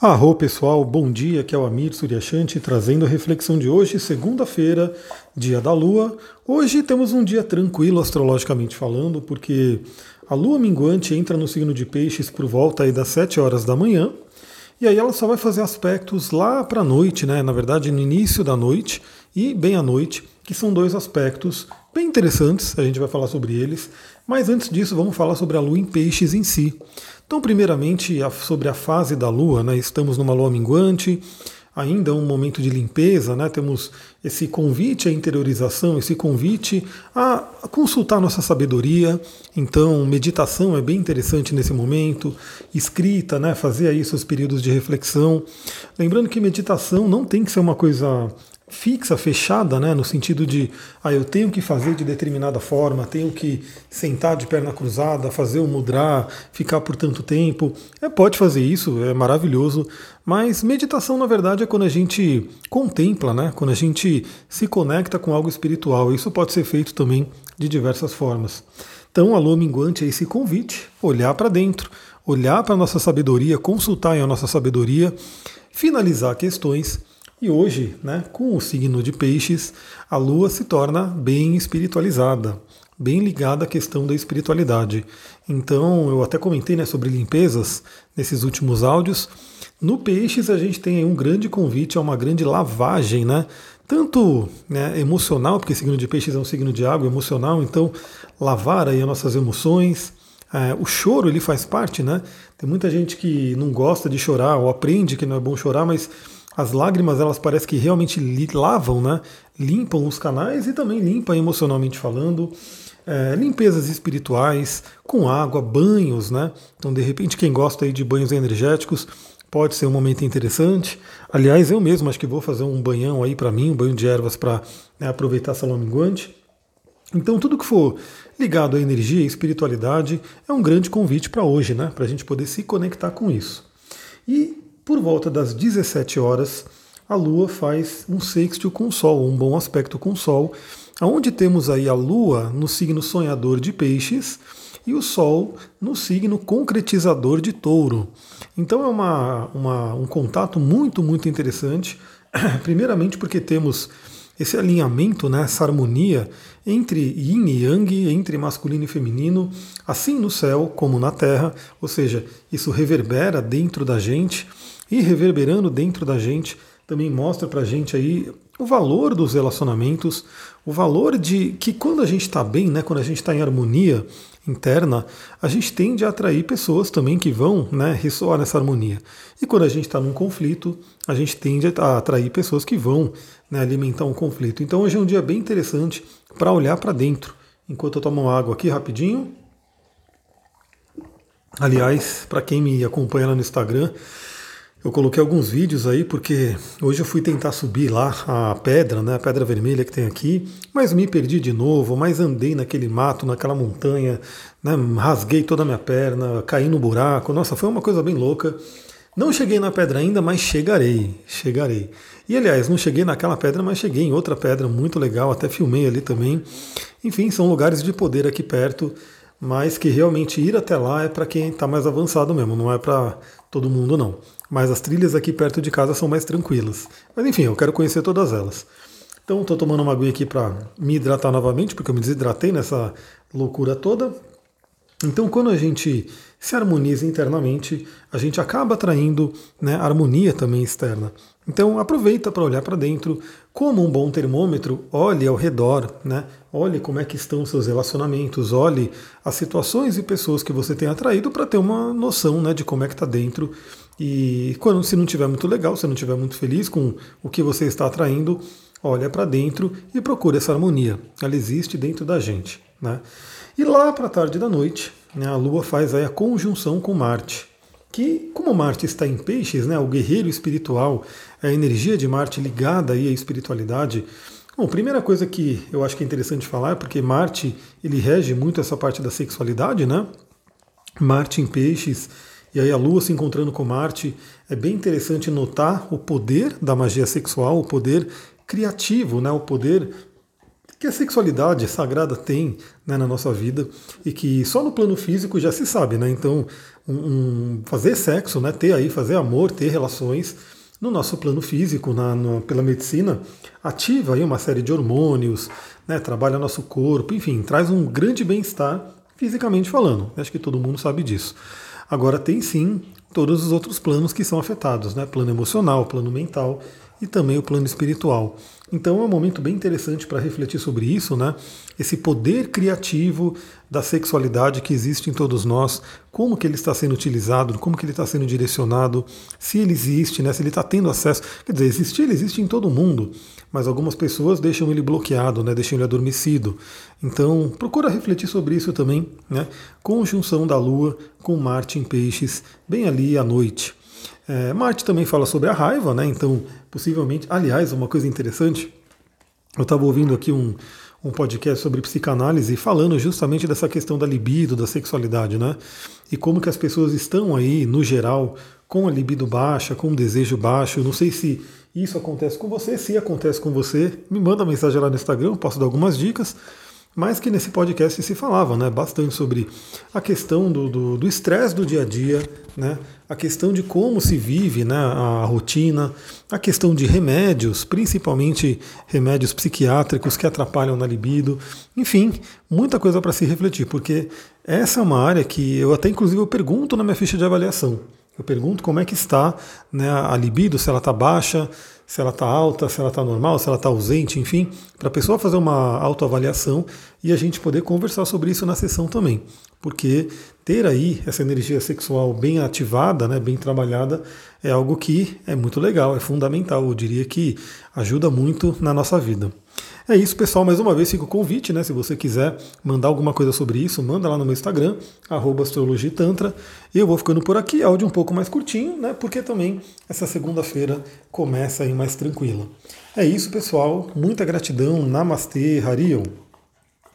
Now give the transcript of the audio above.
Arro pessoal, bom dia, aqui é o Amir Suryashanti trazendo a reflexão de hoje, segunda-feira, dia da Lua. Hoje temos um dia tranquilo astrologicamente falando, porque a Lua minguante entra no signo de Peixes por volta aí das 7 horas da manhã, e aí ela só vai fazer aspectos lá para a noite, né? Na verdade, no início da noite e bem à noite, que são dois aspectos bem interessantes, a gente vai falar sobre eles. Mas antes disso, vamos falar sobre a Lua em Peixes em si. Então, primeiramente, sobre a fase da Lua, né? estamos numa Lua minguante, ainda um momento de limpeza, né? temos esse convite à interiorização, esse convite a consultar nossa sabedoria. Então, meditação é bem interessante nesse momento, escrita, né? fazer aí seus períodos de reflexão. Lembrando que meditação não tem que ser uma coisa fixa, fechada, né, no sentido de, ah, eu tenho que fazer de determinada forma, tenho que sentar de perna cruzada, fazer o mudra, ficar por tanto tempo. É, pode fazer isso, é maravilhoso, mas meditação, na verdade, é quando a gente contempla, né, quando a gente se conecta com algo espiritual. Isso pode ser feito também de diversas formas. Então, a lua minguante é esse convite, olhar para dentro, olhar para a nossa sabedoria, consultar a nossa sabedoria, finalizar questões e hoje, né, com o signo de Peixes, a Lua se torna bem espiritualizada, bem ligada à questão da espiritualidade. Então, eu até comentei né, sobre limpezas nesses últimos áudios. No Peixes, a gente tem um grande convite a uma grande lavagem, né? Tanto né, emocional, porque signo de Peixes é um signo de água emocional, então lavar aí as nossas emoções. É, o choro ele faz parte, né? Tem muita gente que não gosta de chorar ou aprende que não é bom chorar, mas as lágrimas elas parecem que realmente lavam, né? limpam os canais e também limpam emocionalmente falando. É, limpezas espirituais, com água, banhos, né? Então, de repente, quem gosta aí de banhos energéticos pode ser um momento interessante. Aliás, eu mesmo acho que vou fazer um banhão aí para mim, um banho de ervas para né, aproveitar essa minguante. Então, tudo que for ligado à energia e espiritualidade é um grande convite para hoje, né? Para a gente poder se conectar com isso. E por volta das 17 horas, a Lua faz um sextil com o Sol, um bom aspecto com o Sol, onde temos aí a Lua no signo sonhador de Peixes e o Sol no signo concretizador de Touro. Então é uma, uma, um contato muito, muito interessante. Primeiramente porque temos esse alinhamento, né, essa harmonia entre yin e yang, entre masculino e feminino, assim no céu como na terra, ou seja, isso reverbera dentro da gente e reverberando dentro da gente também mostra para a gente aí o valor dos relacionamentos, o valor de que quando a gente está bem, né, quando a gente está em harmonia interna, a gente tende a atrair pessoas também que vão né, ressoar nessa harmonia. E quando a gente está num conflito, a gente tende a atrair pessoas que vão né, alimentar um conflito. Então hoje é um dia bem interessante para olhar para dentro. Enquanto eu tomo água aqui rapidinho. Aliás, para quem me acompanha lá no Instagram, eu coloquei alguns vídeos aí porque hoje eu fui tentar subir lá a pedra, né, a pedra vermelha que tem aqui, mas me perdi de novo, mas andei naquele mato, naquela montanha, né, rasguei toda a minha perna, caí no buraco. Nossa, foi uma coisa bem louca. Não cheguei na pedra ainda, mas chegarei, chegarei. E aliás, não cheguei naquela pedra, mas cheguei em outra pedra muito legal, até filmei ali também. Enfim, são lugares de poder aqui perto, mas que realmente ir até lá é para quem está mais avançado mesmo, não é para todo mundo não mas as trilhas aqui perto de casa são mais tranquilas. Mas enfim, eu quero conhecer todas elas. Então estou tomando uma aguinha aqui para me hidratar novamente, porque eu me desidratei nessa loucura toda. Então quando a gente se harmoniza internamente, a gente acaba atraindo né, harmonia também externa. Então aproveita para olhar para dentro, como um bom termômetro, olhe ao redor, né? olhe como é que estão seus relacionamentos, olhe as situações e pessoas que você tem atraído para ter uma noção né, de como é que está dentro e quando se não estiver muito legal, se não estiver muito feliz com o que você está atraindo, olha para dentro e procura essa harmonia. Ela existe dentro da gente. Né? E lá para a tarde da noite, né, a Lua faz aí a conjunção com Marte. Que, como Marte está em peixes, né, o guerreiro espiritual, a energia de Marte ligada aí à espiritualidade. Bom, primeira coisa que eu acho que é interessante falar é porque Marte ele rege muito essa parte da sexualidade, né? Marte em peixes e aí a Lua se encontrando com Marte, é bem interessante notar o poder da magia sexual, o poder criativo, né, o poder que a sexualidade sagrada tem né, na nossa vida e que só no plano físico já se sabe, né? Então, um, um, fazer sexo, né, ter aí, fazer amor, ter relações no nosso plano físico, na, na, pela medicina, ativa aí uma série de hormônios, né, trabalha nosso corpo, enfim, traz um grande bem-estar fisicamente falando. Acho que todo mundo sabe disso. Agora tem sim todos os outros planos que são afetados, né? Plano emocional, plano mental e também o plano espiritual. Então é um momento bem interessante para refletir sobre isso, né? Esse poder criativo da sexualidade que existe em todos nós, como que ele está sendo utilizado, como que ele está sendo direcionado, se ele existe, né? Se ele está tendo acesso. Quer dizer, existir, ele existe em todo mundo, mas algumas pessoas deixam ele bloqueado, né? Deixam ele adormecido. Então procura refletir sobre isso também, né? Conjunção da Lua com Marte em Peixes, bem ali à noite. É, Marte também fala sobre a raiva, né? Então, possivelmente, aliás, uma coisa interessante, eu estava ouvindo aqui um, um podcast sobre psicanálise falando justamente dessa questão da libido, da sexualidade, né? E como que as pessoas estão aí, no geral, com a libido baixa, com o desejo baixo. Não sei se isso acontece com você, se acontece com você, me manda mensagem lá no Instagram, posso dar algumas dicas mas que nesse podcast se falava né, bastante sobre a questão do estresse do, do, dia a dia, né, a questão de como se vive né, a rotina, a questão de remédios, principalmente remédios psiquiátricos que atrapalham na libido, enfim, muita coisa para se refletir, porque essa é uma área que eu até inclusive eu pergunto na minha ficha de avaliação. Eu pergunto como é que está né, a libido, se ela está baixa, se ela está alta, se ela está normal, se ela está ausente, enfim, para a pessoa fazer uma autoavaliação e a gente poder conversar sobre isso na sessão também. Porque ter aí essa energia sexual bem ativada, né, bem trabalhada, é algo que é muito legal, é fundamental. Eu diria que ajuda muito na nossa vida. É isso, pessoal. Mais uma vez fica o convite, né? Se você quiser mandar alguma coisa sobre isso, manda lá no meu Instagram, astrologitantra. E eu vou ficando por aqui, áudio um pouco mais curtinho, né? Porque também essa segunda-feira começa aí mais tranquila. É isso, pessoal. Muita gratidão. Namastê, Harion.